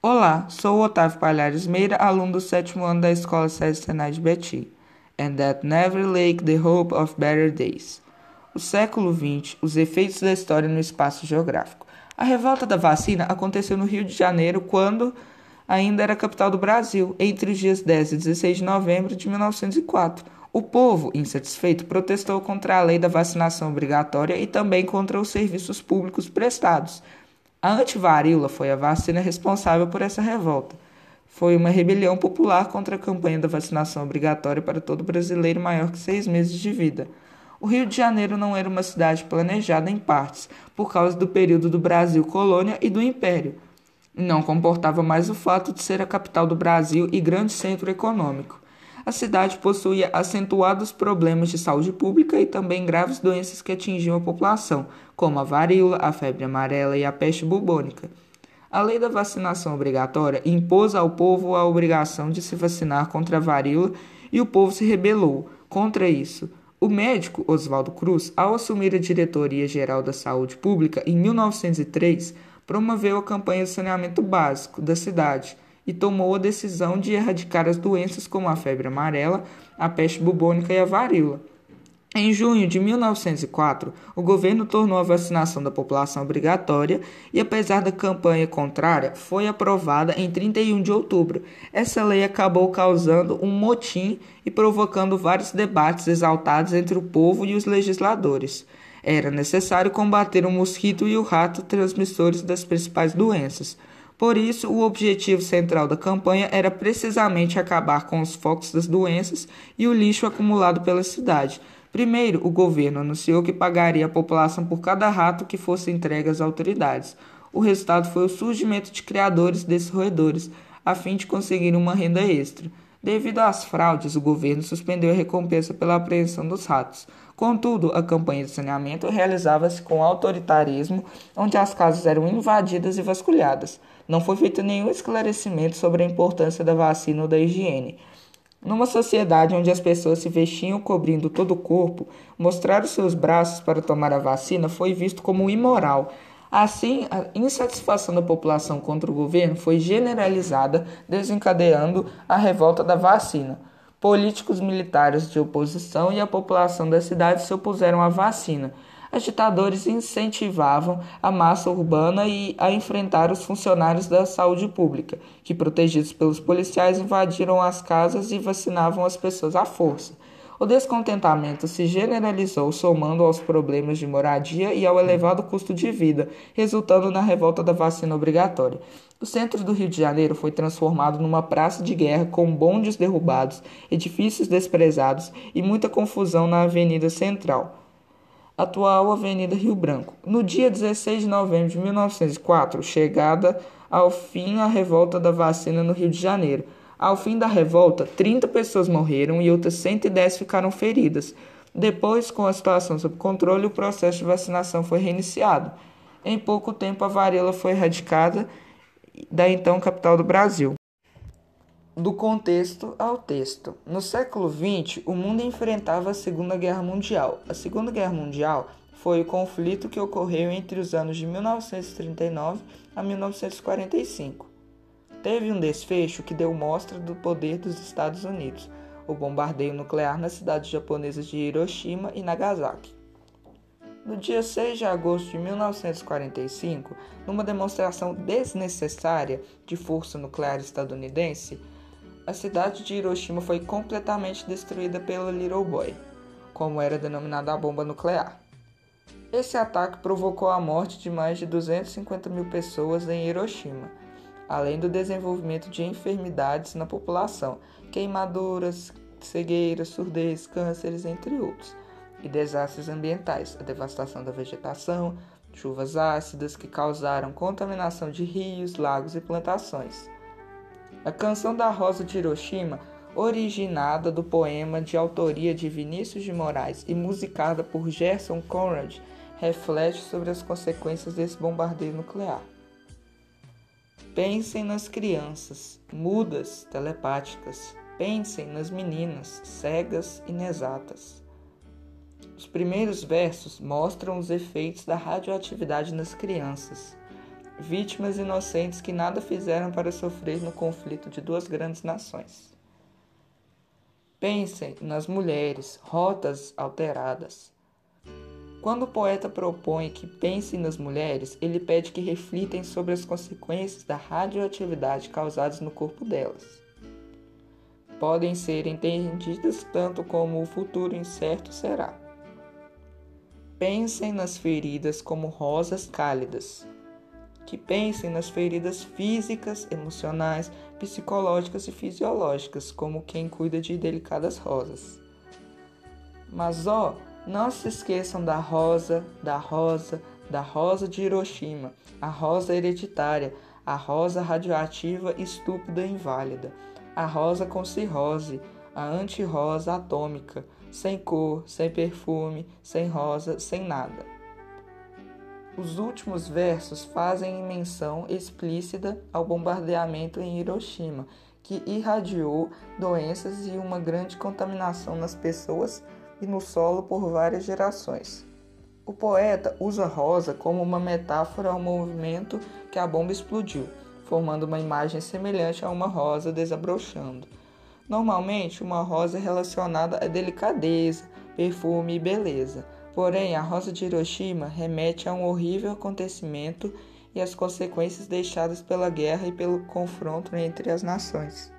Olá, sou Otávio Palhares Meira, aluno do sétimo ano da Escola César Senai de Betim. And that never lake the hope of better days. O século XX, os efeitos da história no espaço geográfico. A revolta da vacina aconteceu no Rio de Janeiro quando ainda era capital do Brasil, entre os dias 10 e 16 de novembro de 1904. O povo, insatisfeito, protestou contra a lei da vacinação obrigatória e também contra os serviços públicos prestados. A antivaríola foi a vacina responsável por essa revolta. Foi uma rebelião popular contra a campanha da vacinação obrigatória para todo brasileiro maior que seis meses de vida. O Rio de Janeiro não era uma cidade planejada em partes, por causa do período do Brasil colônia e do Império. Não comportava mais o fato de ser a capital do Brasil e grande centro econômico a cidade possuía acentuados problemas de saúde pública e também graves doenças que atingiam a população, como a varíola, a febre amarela e a peste bubônica. A lei da vacinação obrigatória impôs ao povo a obrigação de se vacinar contra a varíola e o povo se rebelou contra isso. O médico Oswaldo Cruz, ao assumir a diretoria geral da saúde pública em 1903, promoveu a campanha de saneamento básico da cidade e tomou a decisão de erradicar as doenças como a febre amarela, a peste bubônica e a varíola. Em junho de 1904, o governo tornou a vacinação da população obrigatória e, apesar da campanha contrária, foi aprovada em 31 de outubro. Essa lei acabou causando um motim e provocando vários debates exaltados entre o povo e os legisladores. Era necessário combater o mosquito e o rato transmissores das principais doenças. Por isso, o objetivo central da campanha era precisamente acabar com os focos das doenças e o lixo acumulado pela cidade. Primeiro, o governo anunciou que pagaria a população por cada rato que fosse entregue às autoridades. O resultado foi o surgimento de criadores desses roedores, a fim de conseguir uma renda extra. Devido às fraudes, o governo suspendeu a recompensa pela apreensão dos ratos. Contudo, a campanha de saneamento realizava-se com autoritarismo, onde as casas eram invadidas e vasculhadas. Não foi feito nenhum esclarecimento sobre a importância da vacina ou da higiene. Numa sociedade onde as pessoas se vestiam cobrindo todo o corpo, mostrar os seus braços para tomar a vacina foi visto como imoral. Assim, a insatisfação da população contra o governo foi generalizada, desencadeando a revolta da vacina. Políticos militares de oposição e a população da cidade se opuseram à vacina. Agitadores incentivavam a massa urbana e a enfrentar os funcionários da saúde pública, que, protegidos pelos policiais, invadiram as casas e vacinavam as pessoas à força. O descontentamento se generalizou, somando aos problemas de moradia e ao elevado custo de vida, resultando na revolta da vacina obrigatória. O centro do Rio de Janeiro foi transformado numa praça de guerra com bondes derrubados, edifícios desprezados e muita confusão na Avenida Central, atual Avenida Rio Branco. No dia 16 de novembro de 1904, chegada ao fim a revolta da vacina no Rio de Janeiro. Ao fim da revolta, 30 pessoas morreram e outras 110 ficaram feridas. Depois, com a situação sob controle, o processo de vacinação foi reiniciado. Em pouco tempo, a varíola foi erradicada da então capital do Brasil. Do contexto ao texto. No século XX, o mundo enfrentava a Segunda Guerra Mundial. A Segunda Guerra Mundial foi o conflito que ocorreu entre os anos de 1939 a 1945. Teve um desfecho que deu mostra do poder dos Estados Unidos, o bombardeio nuclear nas cidades japonesas de Hiroshima e Nagasaki. No dia 6 de agosto de 1945, numa demonstração desnecessária de força nuclear estadunidense, a cidade de Hiroshima foi completamente destruída pela Little Boy, como era denominada a bomba nuclear. Esse ataque provocou a morte de mais de 250 mil pessoas em Hiroshima, além do desenvolvimento de enfermidades na população, queimaduras, cegueira, surdez, cânceres, entre outros e desastres ambientais, a devastação da vegetação, chuvas ácidas que causaram contaminação de rios, lagos e plantações. A canção da Rosa de Hiroshima, originada do poema de autoria de Vinícius de Moraes e musicada por Gerson Conrad, reflete sobre as consequências desse bombardeio nuclear. Pensem nas crianças, mudas, telepáticas. Pensem nas meninas, cegas, inexatas. Os primeiros versos mostram os efeitos da radioatividade nas crianças. Vítimas inocentes que nada fizeram para sofrer no conflito de duas grandes nações. Pensem nas mulheres, rotas alteradas. Quando o poeta propõe que pensem nas mulheres, ele pede que reflitem sobre as consequências da radioatividade causadas no corpo delas. Podem ser entendidas tanto como o futuro incerto será. Pensem nas feridas como rosas cálidas. Que pensem nas feridas físicas, emocionais, psicológicas e fisiológicas, como quem cuida de delicadas rosas. Mas ó, não se esqueçam da rosa, da rosa, da rosa de Hiroshima, a rosa hereditária, a rosa radioativa estúpida e inválida, a rosa com cirrose, a anti-rosa atômica, sem cor, sem perfume, sem rosa, sem nada. Os últimos versos fazem menção explícita ao bombardeamento em Hiroshima, que irradiou doenças e uma grande contaminação nas pessoas e no solo por várias gerações. O poeta usa rosa como uma metáfora ao movimento que a bomba explodiu, formando uma imagem semelhante a uma rosa desabrochando. Normalmente, uma rosa é relacionada a delicadeza, perfume e beleza. Porém, a rosa de Hiroshima remete a um horrível acontecimento e às consequências deixadas pela guerra e pelo confronto entre as nações.